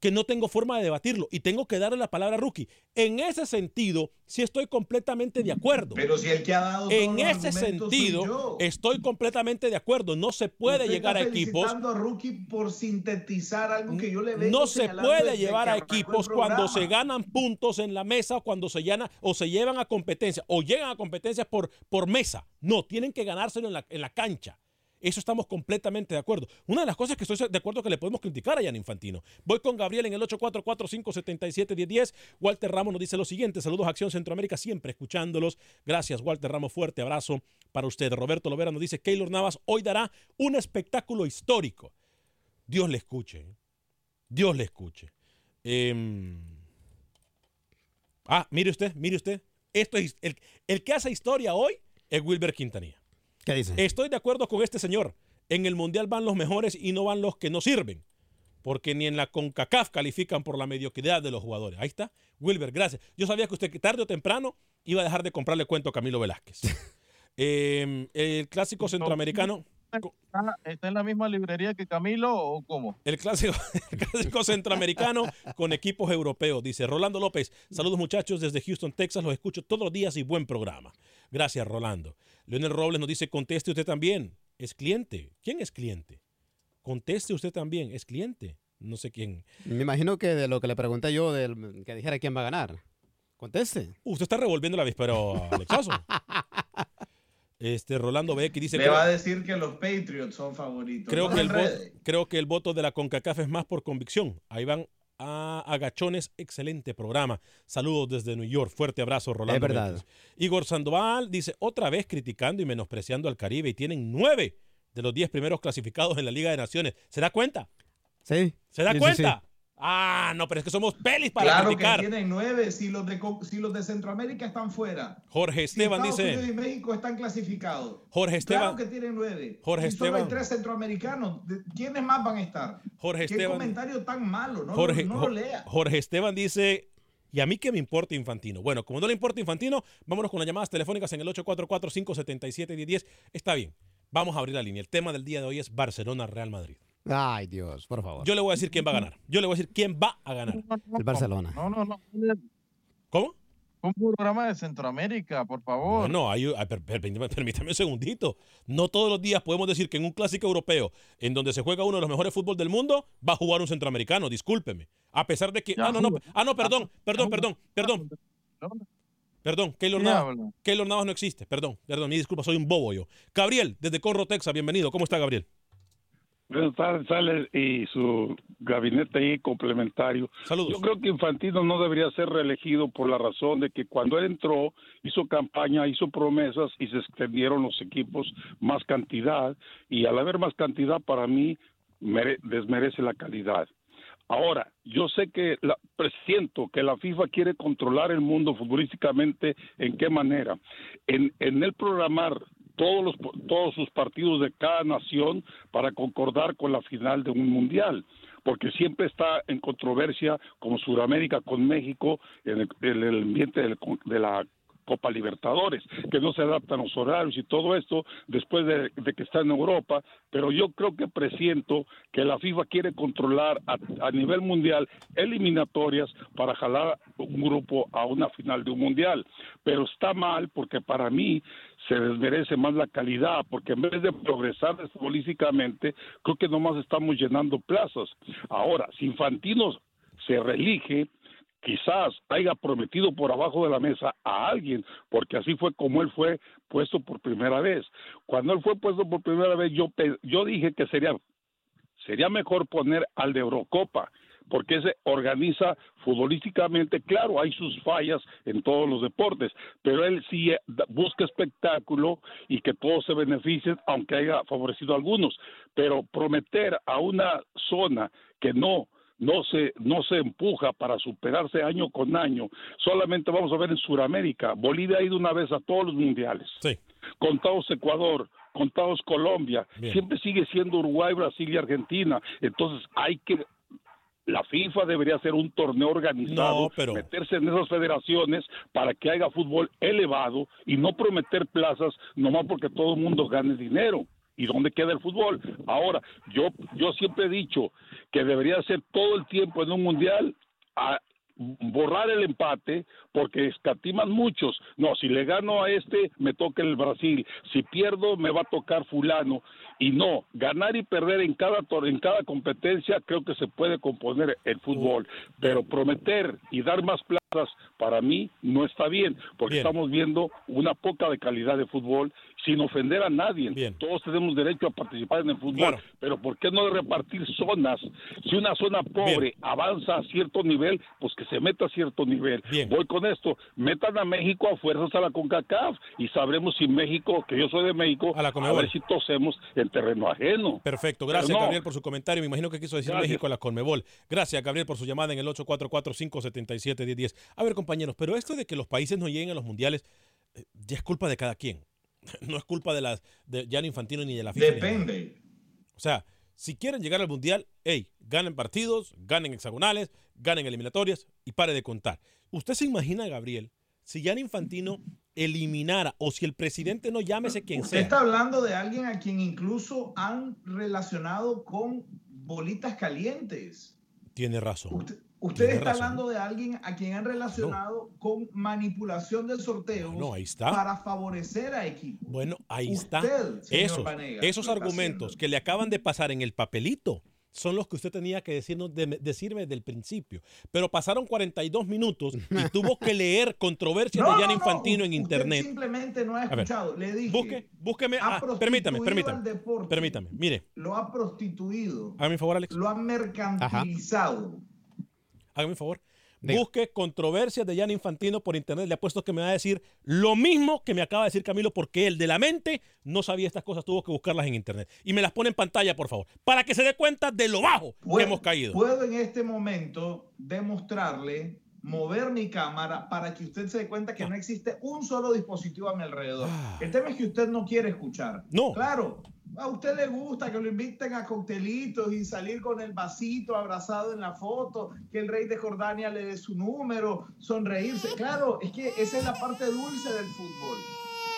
que no tengo forma de debatirlo. Y tengo que darle la palabra a Rookie. En ese sentido, sí estoy completamente de acuerdo. Pero si el que ha dado En ese sentido, estoy completamente de acuerdo. No se puede Usted llegar a equipos. a Rookie por sintetizar algo que yo le vengo No se puede llevar a equipos cuando se ganan puntos en la mesa o cuando se llana o se llevan a competencia o llegan a competencias por, por mesa. No, tienen que ganárselo en la, en la cancha. Eso estamos completamente de acuerdo. Una de las cosas que estoy de acuerdo que le podemos criticar a Jan Infantino. Voy con Gabriel en el 844-577-1010. Walter Ramos nos dice lo siguiente. Saludos a Acción Centroamérica, siempre escuchándolos. Gracias, Walter Ramos. Fuerte abrazo para usted. Roberto Lovera nos dice, Keylor Navas hoy dará un espectáculo histórico. Dios le escuche. ¿eh? Dios le escuche. Em, ah, mire usted, mire usted. Esto es, el, el que hace historia hoy es Wilber Quintanilla. ¿Qué dice? Estoy de acuerdo con este señor. En el Mundial van los mejores y no van los que no sirven. Porque ni en la CONCACAF califican por la mediocridad de los jugadores. Ahí está. Wilber, gracias. Yo sabía que usted que tarde o temprano iba a dejar de comprarle cuento a Camilo Velázquez. Em, el clásico centroamericano. ¿Está, en la misma librería que Camilo o cómo? El clásico, el clásico centroamericano con equipos europeos. Dice Rolando López. Saludos muchachos desde Houston, Texas. Los escucho todos los días y buen programa. Gracias, Rolando. Leonel Robles nos dice, conteste usted también. ¿Es cliente? ¿Quién es cliente? Conteste usted también. ¿Es cliente? No sé quién. Me imagino que de lo que le pregunté yo, del, que dijera quién va a ganar. Conteste. Usted está revolviendo la víspera, Alexazo. Este, Rolando Beck dice Le va a decir que los Patriots son favoritos. Creo No que, el voto, enrede. creo que el voto de la CONCACAF es más por convicción. Ahí van a Agachones, excelente programa. Saludos desde New York. Fuerte abrazo, Rolando. Es verdad. Igor Sandoval dice, otra vez criticando y menospreciando al Caribe y tienen nueve de los diez primeros clasificados en la Liga de Naciones. ¿Se da cuenta? Sí. ¿Se da Sí, sí, cuenta? Ah, no, pero es que somos pelis para Claro criticar. que tienen nueve si los, de, si los de Centroamérica están fuera. Jorge Si Esteban Estados dice... Unidos y México están clasificados. Jorge Esteban- Claro que tienen nueve. Jorge y solo hay Esteban- tres centroamericanos. ¿De- ¿Quiénes más van a estar? Jorge Qué Esteban- comentario tan malo. No, Jorge, no, no lo lea. Jorge Esteban dice, ¿y a mí qué me importa Infantino? Bueno, como no le importa Infantino, vámonos con las llamadas telefónicas en el 844-577-1010. Está bien, vamos a abrir la línea. El tema del día de hoy es Barcelona-Real Madrid. Ay, Dios, por favor. Yo le voy a decir quién va a ganar. Yo le voy a decir quién va a ganar. El Barcelona. No, no, no. ¿Cómo? Un programa de Centroamérica, por favor. No, hay, ay, per- per- permítame, un segundito. No todos los días podemos decir que en un clásico europeo, en donde se juega uno de los mejores fútbol del mundo, va a jugar un centroamericano, discúlpeme. A pesar de que. Ya Ah, no, no. Ah, no, perdón, perdón, perdón, perdón. Perdón, Keylor ¿Qué Navas? Keylor Navas no existe. Perdón, perdón, mi disculpa, soy un bobo yo. Gabriel, desde Corro, Texas, bienvenido. ¿Cómo está Gabriel? Buenas tardes, y su gabinete ahí complementario. Saludos. Yo creo que Infantino no debería ser reelegido por la razón de que cuando él entró, hizo campaña, hizo promesas y se extendieron los equipos más cantidad, y al haber más cantidad, para mí, mere- desmerece la calidad. Ahora, yo sé que la, presiento que la FIFA quiere controlar el mundo futbolísticamente. ¿En qué manera? En, en el programar todos los todos sus partidos de cada nación para concordar con la final de un mundial porque siempre está en controversia como Sudamérica con México en el, en el ambiente del- de la Copa Libertadores, que no se adaptan los horarios y todo esto después de, que está en Europa, pero yo creo que presiento que la FIFA quiere controlar a, a nivel mundial eliminatorias para jalar un grupo a una final de un mundial, pero está mal porque para mí se desmerece más la calidad, porque en vez de progresar futbolísticamente, creo que nomás estamos llenando plazas. Ahora, si Infantino se reelige, quizás haya prometido por abajo de la mesa a alguien, porque así fue como él fue puesto por primera vez. Cuando él fue puesto por primera vez, yo, yo dije que sería, sería mejor poner al de Eurocopa, porque ese organiza futbolísticamente, claro, hay sus fallas en todos los deportes, pero él sí eh, busca espectáculo y que todos se beneficien, aunque haya favorecido a algunos, pero prometer a una zona que no no se no se empuja para superarse año con año. Solamente vamos a ver en Sudamérica. Bolivia ha ido una vez a todos los mundiales. Contados Ecuador, contados Colombia. Siempre sigue siendo Uruguay, Brasil y Argentina. Entonces hay que la FIFA debería hacer un torneo organizado, No, pero- meterse en esas federaciones para que haya fútbol elevado y no prometer plazas nomás porque todo el mundo gane dinero. ¿Y dónde queda el fútbol? Ahora, yo, yo siempre he dicho que debería ser todo el tiempo en un mundial a borrar el empate porque escatiman muchos. No, si le gano a este, me toca el Brasil. Si pierdo, me va a tocar fulano. Y no, ganar y perder en cada, tor- en cada competencia creo que se puede componer el fútbol. Pero prometer y dar más plazas para mí no está bien, porque estamos viendo una poca de calidad de fútbol sin ofender a nadie. Todos tenemos derecho a participar en el fútbol, Claro. pero ¿por qué no repartir zonas? Si una zona pobre avanza a cierto nivel, pues que se meta a cierto nivel. Voy con esto, metan a México a fuerzas a la CONCACAF y sabremos si México, que yo soy de México, a, Conmebol. ver si tosemos en terreno ajeno. Perfecto, gracias no, Gabriel por su comentario. Me imagino que quiso decir Gracias. México a la Conmebol. Gracias Gabriel por su llamada en el 844-577-1010. A ver compañeros, pero esto de que los países no lleguen a los mundiales eh, ya es culpa de cada quien. No es culpa de las de Gianni Infantino ni de la FIFA. Depende. O sea, si quieren llegar al mundial, hey, ganen partidos, ganen hexagonales, ganen eliminatorias y pare de contar. ¿Usted se imagina, Gabriel, si Gianni Infantino eliminara o si el presidente no llámese quien Usted sea? está hablando de alguien a quien incluso han relacionado con bolitas calientes. Tiene razón. Usted Tiene está razón. hablando de alguien a quien han relacionado con manipulación del sorteo No, ahí está. para favorecer a equipos. Bueno, ahí está. Usted, Esos, esos argumentos que le acaban de pasar en el papelito son los que usted tenía que decirnos, de- decirme desde el principio. Pero pasaron 42 minutos y tuvo que leer controversias No, de no, no, Infantino en internet. simplemente no ha ver, escuchado. Le dije. Busque, búsqueme. ah, permítame, permítame. al deporte. Permítame. Mire, Lo ha prostituido. hágame un favor, Alex. Lo ha mercantilizado. Hágame un favor. Busque controversias de Gianni Infantino por internet. Le apuesto que me va a decir lo mismo que me acaba de decir Camilo, porque él de la mente no sabía estas cosas, tuvo que buscarlas en internet. Y me las pone en pantalla, por favor, para que se dé cuenta de lo bajo que hemos caído. Puedo en este momento demostrarle, mover mi cámara para que usted se dé cuenta que no existe un solo dispositivo a mi alrededor. El tema es que usted no quiere escuchar. Ah. No. Claro, a usted le gusta que lo inviten a coctelitos y salir con el vasito abrazado en la foto, que el rey de Jordania le dé su número, sonreírse. Claro, es que esa es la parte dulce del fútbol.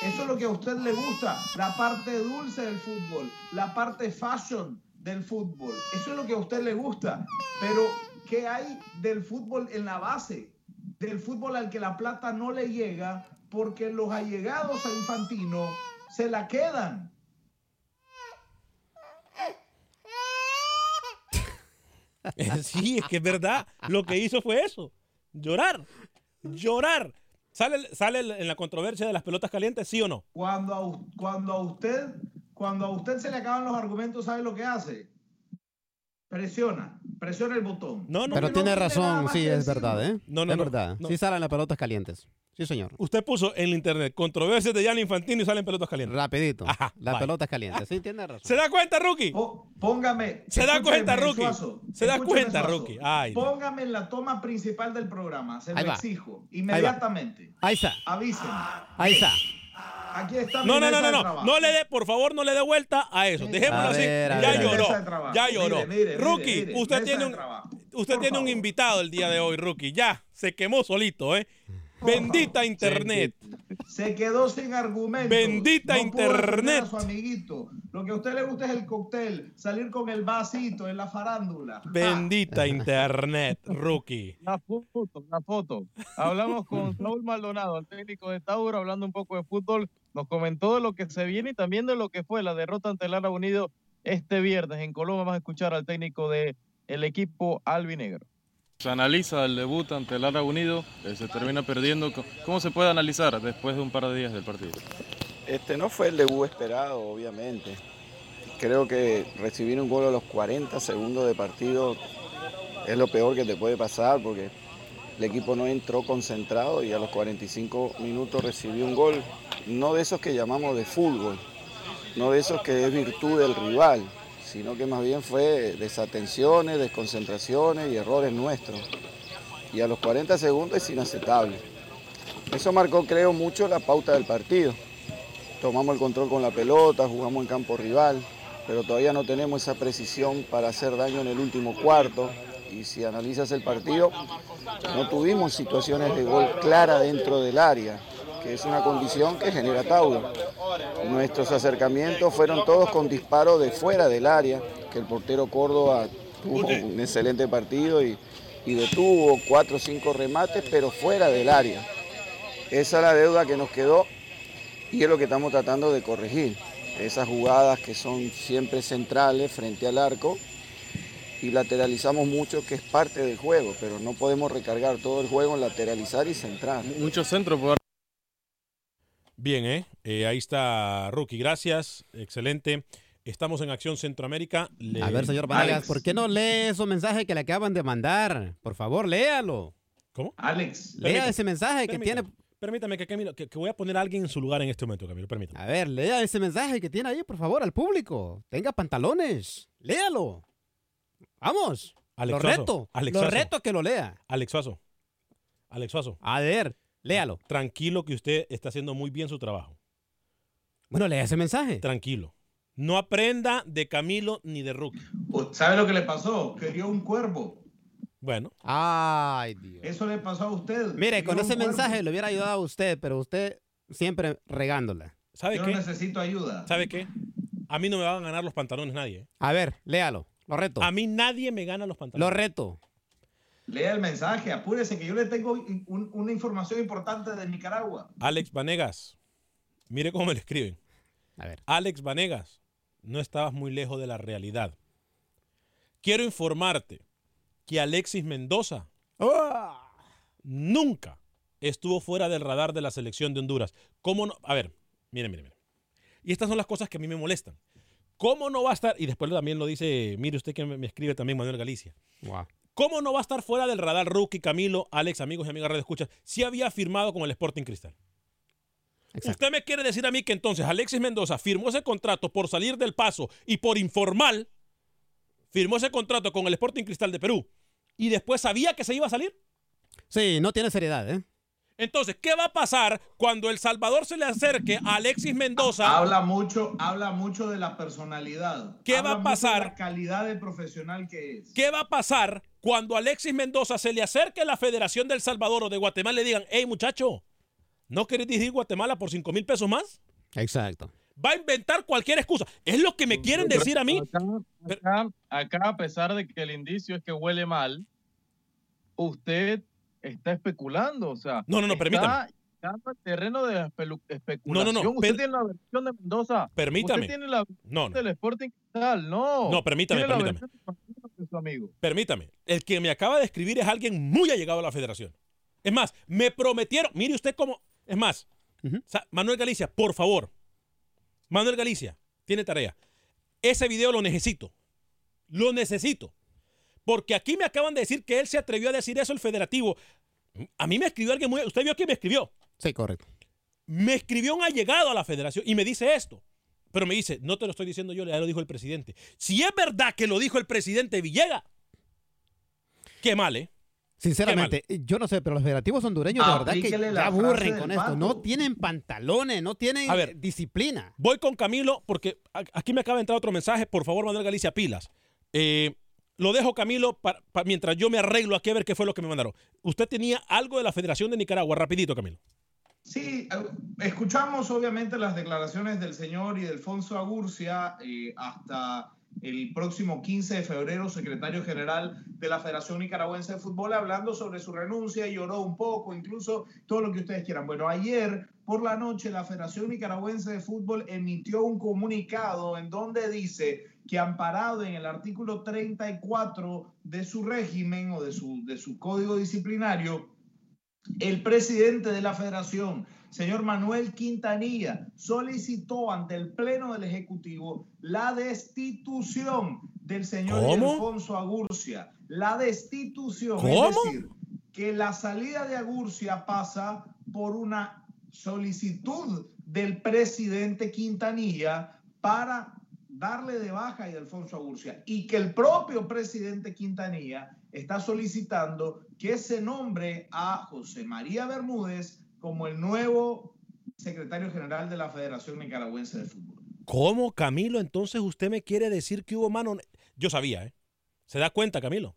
Eso es lo que a usted le gusta, la parte dulce del fútbol, la parte fashion del fútbol. Eso es lo que a usted le gusta. Pero, ¿qué hay del fútbol en la base? del fútbol al que la plata no le llega porque los allegados a Infantino se la quedan. Sí, es que es verdad. Lo que hizo fue eso. Llorar. Llorar. ¿Sale, ¿Sale en la controversia de las pelotas calientes, sí o no? Cuando a, cuando a usted, cuando a usted se le acaban los argumentos, ¿sabe lo que hace? Presiona, presiona el botón. No, Pero no tiene nada razón, sí, es verdad, ¿eh? No, no, es no, verdad. no. Sí salen las pelotas calientes. Sí, señor. Usted puso en el internet controversias de Gianni Infantino y salen pelotas calientes. Rapidito. Ajá, Las pelotas calientes. Sí, tiene razón. ¿Se da cuenta, Rookie? Póngame. Se da cuenta, Rookie. Suazo, Se da cuenta, Suazo. Rookie. Ay. Póngame en la toma principal del programa. Se Ahí lo va. exijo. Inmediatamente. Ahí está. Avísenme. Ahí está. Aquí está No, no, no, no, no. No le dé, por favor, no le dé vuelta a eso. Dejémoslo A así. ya lloró. Ya lloró. mire, mire, Rookie, mire, usted tiene un usted Por tiene un invitado el día de hoy, Rookie. Ya se quemó solito, ¿eh? Bendita internet. Se quedó sin argumentos. Bendita No pudo defender internet. a su amiguito. Lo que a usted le gusta es el cóctel, salir con el vasito en la farándula. Bendita internet, Rookie. Una foto, una foto. Hablamos con Raúl Maldonado, el técnico de Tauro, hablando un poco de fútbol. Nos comentó de lo que se viene y también de lo que fue la derrota ante el Lara Unido este viernes. En Colombia vamos a escuchar al técnico del el equipo albinegro. Se analiza el debut ante el Lara Unido, eh, se termina perdiendo. ¿Cómo se puede analizar después de un par de días del partido? Este no fue el debut esperado, obviamente. Creo que recibir un gol a los 40 segundos de partido es lo peor que te puede pasar porque el equipo no entró concentrado y a los 45 minutos recibió un gol, no de esos que llamamos de fútbol, no de esos que es virtud del rival, sino que más bien fue desatenciones, desconcentraciones y errores nuestros. Y a los 40 segundos es inaceptable. Eso marcó, creo, mucho la pauta del partido tomamos el control con la pelota, jugamos en campo rival, pero todavía no tenemos esa precisión para hacer daño en el último cuarto. Y si analizas el partido, no tuvimos situaciones de gol clara dentro del área, que es una condición que genera Tauro. Nuestros acercamientos fueron todos con disparos de fuera del área, que el portero Córdoba tuvo un excelente partido y, y detuvo cuatro o cinco remates, pero fuera del área. Esa es la deuda que nos quedó y es lo que estamos tratando de corregir. Esas jugadas que son siempre centrales frente al arco y lateralizamos mucho, que es parte del juego, pero no podemos recargar todo el juego en lateralizar y centrar. Muchos centros por Bien, ¿eh? Eh, Ahí está Rookie. Gracias. Excelente. Estamos en Acción Centroamérica. Le- A ver, señor Vargas, ¿por qué no lee esos mensajes que le acaban de mandar? Por favor, léalo. ¿Cómo? Alex. Lea Permítame, ese mensaje que permítame, tiene. Permítame que, Camilo, que, que voy a poner a alguien en su lugar en este momento, Camilo. Permítame. A ver, lea ese mensaje que tiene ahí, por favor, al público. Tenga pantalones. Léalo. Vamos. Alex lo Suazo, reto. Alex lo Suazo. reto que lo lea. Alex Suazo. Alex Suazo. A ver, léalo. Tranquilo que usted está haciendo muy bien su trabajo. Bueno, lea ese mensaje. Tranquilo. No aprenda de Camilo ni de Rookie. ¿Sabe lo que le pasó? Quería un cuervo. Bueno. Ay, Dios. Eso le pasó a usted. Mire, Quería con ese cuervo. mensaje le hubiera ayudado a usted, pero usted siempre regándola. ¿Sabe Yo qué? necesito ayuda. ¿Sabe qué? A mí no me van a ganar los pantalones nadie. ¿eh? A ver, léalo. Lo reto. A mí nadie me gana los pantalones. Lo reto. Lea el mensaje, apúrese que yo le tengo un- una información importante de Nicaragua. Alex Vanegas. Mire cómo me lo escriben. A ver. Alex Vanegas, no estabas muy lejos de la realidad. Quiero informarte que Alexis Mendoza nunca estuvo fuera del radar de la selección de Honduras. ¿Cómo no? A ver, mire, mire, mire. Y estas son las cosas que a mí me molestan. ¿Cómo no va a estar? Y después también lo dice, mire usted que me me escribe también Manuel Galicia. Wow. ¿Cómo no va a estar fuera del radar Rookie, Camilo, Alex, amigos y amigas de Escuchas, si había firmado con el Sporting Cristal? Usted me quiere decir a mí que entonces Alexis Mendoza firmó ese contrato por salir del paso y por informal, firmó ese contrato con el Sporting Cristal de Perú y después sabía que se iba a salir. Sí, no tiene seriedad, ¿eh? Entonces, ¿qué va a pasar cuando El Salvador se le acerque a Alexis Mendoza? Habla mucho, habla mucho de la personalidad. ¿Qué Habla va a mucho de pasar? La calidad de profesional que es. ¿Qué va a pasar cuando Alexis Mendoza se le acerque a la Federación del Salvador o de Guatemala y le digan, hey muchacho, ¿no querés dirigir Guatemala por 5 mil pesos más? Exacto. Va a inventar cualquier excusa. Es lo que me quieren decir a mí. Acá, acá, a pesar de que el indicio es que huele mal, usted está especulando, o sea. No, no, no, está permítame. llegando al terreno de la espelu- No, especulación. no, no, Usted per- tiene la versión de Mendoza. Permítame. Usted tiene la versión No, no. del Sporting Cristal, no. No, permítame, Tiene permítame. de su amigo. Permítame, el que me acaba de escribir es alguien muy allegado a la federación. Es más, me prometieron, mire usted cómo, es más, Manuel Galicia, por favor, Manuel Galicia, tiene tarea. Ese video lo necesito, lo necesito, porque aquí me acaban de decir que él se atrevió a decir eso el federativo. A mí me escribió alguien muy, usted vio que me escribió. Sí, correcto. Me escribió un allegado a la federación y me dice esto. Pero me dice, no te lo estoy diciendo yo, ya lo dijo el presidente. Si es verdad que lo dijo el presidente Villega, qué mal, ¿eh? Sinceramente, yo no sé, pero los federativos hondureños de verdad que ya aburren con esto. No tienen pantalones, no tienen A ver. disciplina. Voy con Camilo porque aquí me acaba de entrar otro mensaje. Por favor, Manuel Galicia, pilas. Eh, lo dejo, Camilo, pa- pa- mientras yo me arreglo aquí a ver qué fue lo que me mandaron. Usted tenía algo de la Federación de Nicaragua. Rapidito, Camilo. Sí, eh, escuchamos obviamente las declaraciones del señor y de Alfonso Agurcia eh, hasta el próximo 15 de febrero, secretario general de la Federación Nicaragüense de Fútbol, hablando sobre su renuncia, lloró un poco, incluso todo lo que ustedes quieran. Bueno, ayer por la noche la Federación Nicaragüense de Fútbol emitió un comunicado en donde dice que amparado en el artículo 34 de su régimen o de su, de su código disciplinario, el presidente de la federación, señor Manuel Quintanilla, solicitó ante el Pleno del Ejecutivo la destitución del señor ¿Cómo? Alfonso Agurcia. La destitución, ¿Cómo? es decir, que la salida de Agurcia pasa por una solicitud del presidente Quintanilla para darle de baja a Alfonso Agurcia y que el propio presidente Quintanilla está solicitando que se nombre a José María Bermúdez como el nuevo secretario general de la Federación Nicaragüense de Fútbol. ¿Cómo, Camilo? Entonces usted me quiere decir que hubo mano. Yo sabía, ¿eh? ¿Se da cuenta, Camilo?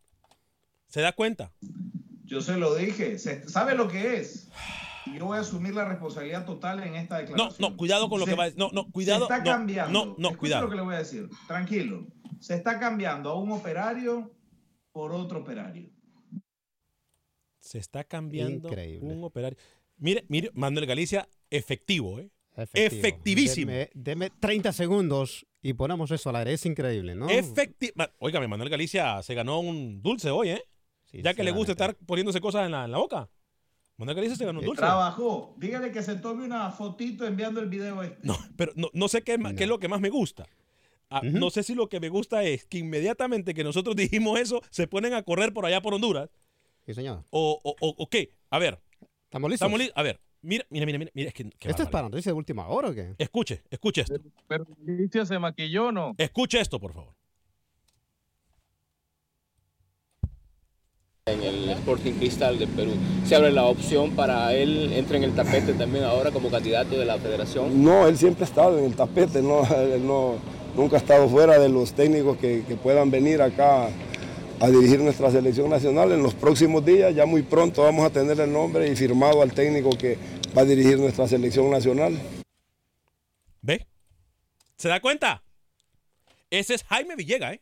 ¿Se da cuenta? Yo se lo dije, ¿sabe lo que es? Y Yo voy a asumir la responsabilidad total en esta No, declaración. no, cuidado con lo Se- que va a decir. No, no, cuidado. Se está no, cambiando. No, no, Escuche cuidado. lo que le voy a decir. Tranquilo. Se está cambiando a un operario por otro operario. Se está cambiando Increíble. un operario. Mire, mire, Manuel Galicia, efectivo, ¿eh? Efectivo. Efectivísimo. Deme, deme 30 segundos y ponemos eso al aire. Es increíble, ¿no? Efectivo. Óigame, Manuel Galicia se ganó un dulce hoy, ¿eh? ya que le gusta estar poniéndose cosas en la, en la boca. Manuel Galicia se ganó un dulce. Trabajó. Dígale que se tome una fotito enviando el video este. No, pero no, no sé qué, qué es lo que más me gusta. Ah, No sé si lo que me gusta es que inmediatamente que nosotros dijimos eso, se ponen a correr por allá por Honduras. Sí, señor. O, o, o- o qué. A ver. ¿Estamos listos? Estamos li- A ver, mira, mira, mira, mira, mira, es que. ¿Esto es para noticias de última hora o qué? Escuche, escuche esto. Pero Alicia se maquilló, ¿no? Escuche esto, por favor. En el Sporting Cristal de Perú. Se abre la opción para él, entre en el tapete también ahora como candidato de la federación. No, él siempre ha estado en el tapete, no, él no, nunca ha estado fuera de los técnicos que, que puedan venir acá a dirigir nuestra selección nacional. En los próximos días, ya muy pronto, vamos a tener el nombre y firmado al técnico que va a dirigir nuestra selección nacional. ¿Ve? ¿Se da cuenta? Ese es Jaime Villega, ¿eh?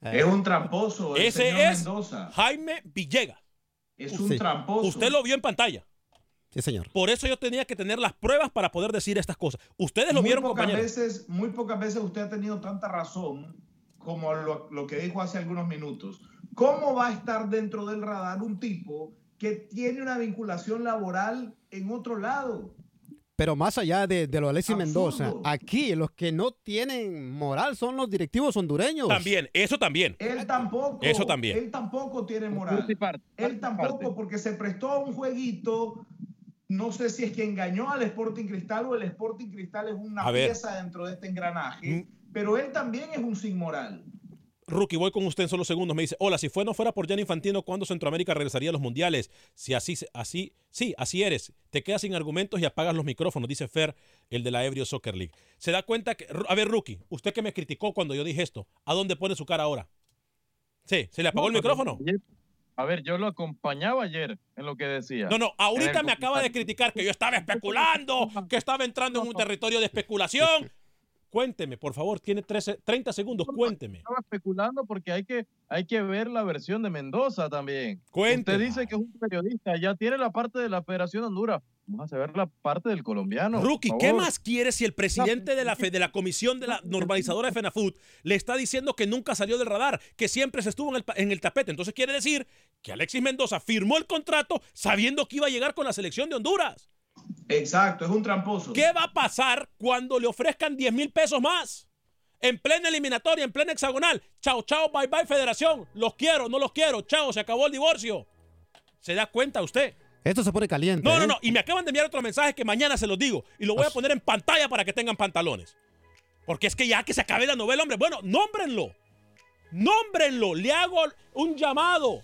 Es un tramposo. el Ese señor es Mendoza. Jaime Villega. Es un tramposo. Usted lo vio en pantalla. Sí, señor. Por eso yo tenía que tener las pruebas para poder decir estas cosas. Ustedes lo muy vieron, pocas compañeros. veces, muy pocas veces usted ha tenido tanta razón como lo, lo que dijo hace algunos minutos. ¿Cómo va a estar dentro del radar un tipo que tiene una vinculación laboral en otro lado? Pero más allá de, de lo de Alexis. Mendoza, aquí los que no tienen moral son los directivos hondureños. También, eso también. Él tampoco. Eso también. Él tampoco tiene moral. Él tampoco, porque se prestó a un jueguito. No sé si es que engañó al Sporting Cristal o el Sporting Cristal es una pieza dentro de este engranaje. Mm. Pero él también es un sin moral. Rookie, voy con usted en solo segundos. Me dice, hola, si fue no fuera por Gianni Infantino, ¿cuándo Centroamérica regresaría a los mundiales? Si así, así, sí, así eres. Te quedas sin argumentos y apagas los micrófonos, dice Fer, el de la Ebrio Soccer League. Se da cuenta que, a ver, Rookie, usted que me criticó cuando yo dije esto, ¿a dónde pone su cara ahora? Sí, ¿se le apagó el No, micrófono? A ver, yo lo acompañaba ayer en lo que decía. No, no, ahorita me acaba de criticar que yo estaba especulando, que estaba entrando en un territorio de especulación. Cuénteme, por favor, tiene 13, 30 segundos, cuénteme. Estaba especulando porque hay que, hay que ver la versión de Mendoza también. Cuénteme. Usted dice que es un periodista, ya tiene la parte de la Federación de Honduras. Vamos a ver la parte del colombiano. Rookie, ¿qué más quiere si el presidente de la, fe- de la comisión de la normalizadora de FENAFUT le está diciendo que nunca salió del radar, que siempre se estuvo en el, en el tapete? Entonces quiere decir que Alexis Mendoza firmó el contrato sabiendo que iba a llegar con la selección de Honduras. Exacto, es un tramposo. ¿Qué va a pasar cuando le ofrezcan 10 mil pesos más? En plena eliminatoria, en plena hexagonal. Chao, chao, bye bye, federación. Los quiero, no los quiero. Chao, se acabó el divorcio. ¿Se da cuenta usted? Esto se pone caliente. No, no, ¿eh? no. Y me acaban de enviar otro mensaje que mañana se los digo. Y lo voy a poner en pantalla para que tengan pantalones. Porque es que ya que se acabe la novela, hombre. Bueno, nómbrenlo. Nómbrenlo. Le hago un llamado.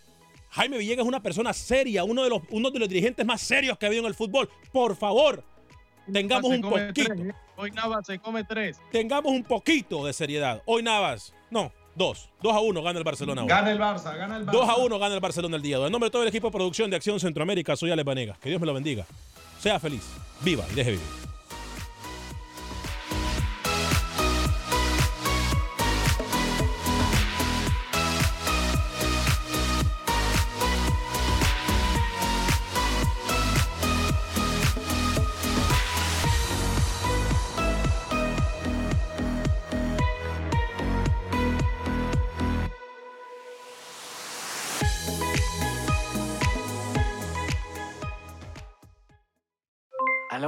Jaime Villegas es una persona seria, uno de los, uno de los dirigentes más serios que ha habido en el fútbol. Por favor, tengamos un poquito. tres, ¿eh? Hoy Navas se come tres. Tengamos un poquito de seriedad. Hoy Navas, no, dos. Dos a uno gana el Barcelona hoy. Gana el Barça, gana el Barça. 2 a 1 gana el Barcelona el día de hoy. En nombre de todo el equipo de producción de Acción Centroamérica, soy Alex Vanegas. Que Dios me lo bendiga. Sea feliz, viva y deje vivir.